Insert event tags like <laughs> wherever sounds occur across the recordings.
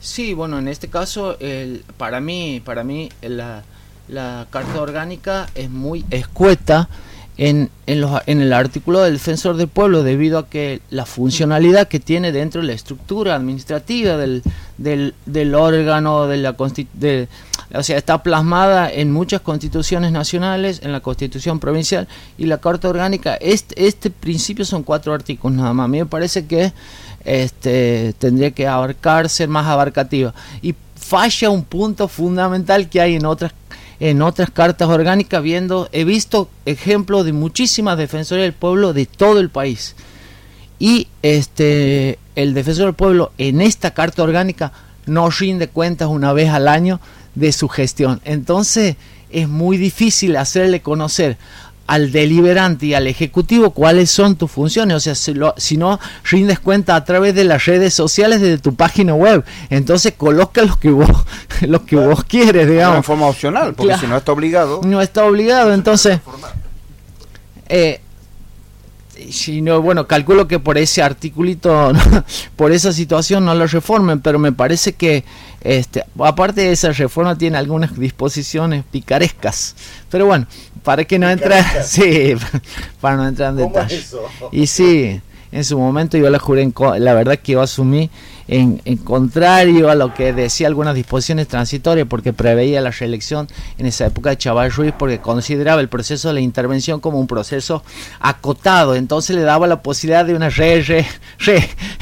Sí, bueno, en este caso, el, para mí, para mí la, la carta orgánica es muy escueta en, en, los, en, el artículo del defensor del pueblo debido a que la funcionalidad que tiene dentro de la estructura administrativa del, del, del órgano de la de, o sea está plasmada en muchas constituciones nacionales en la constitución provincial y la carta orgánica. Este, este principio son cuatro artículos nada más. A mí me parece que este tendría que abarcar ser más abarcativa. Y falla un punto fundamental que hay en otras en otras cartas orgánicas viendo, he visto ejemplos de muchísimas defensoras del pueblo de todo el país. Y este el defensor del pueblo en esta carta orgánica no rinde cuentas una vez al año de su gestión. Entonces es muy difícil hacerle conocer al deliberante y al ejecutivo cuáles son tus funciones. O sea, si, lo, si, no rindes cuenta a través de las redes sociales de tu página web, entonces coloca lo que vos, <laughs> lo que vos quieres, digamos. En forma opcional, porque claro, si no está obligado. No está obligado, entonces. Eh, si no, bueno, calculo que por ese articulito, <laughs> por esa situación no lo reformen, pero me parece que, este, aparte de esa reforma, tiene algunas disposiciones picarescas. Pero bueno, para que no entre, <laughs> sí, para no entrar en detalles. Y sí, en su momento yo la juré, en, la verdad que yo asumí en, en, contrario a lo que decía algunas disposiciones transitorias, porque preveía la reelección en esa época de Chaval Ruiz, porque consideraba el proceso de la intervención como un proceso acotado, entonces le daba la posibilidad de una re, re, re.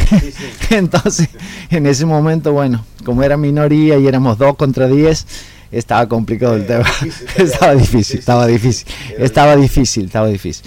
Sí, sí. <laughs> Entonces, en ese momento, bueno, como era minoría y éramos dos contra diez, estaba complicado el tema. Difícil, estaba difícil, estaba difícil, estaba difícil, estaba difícil.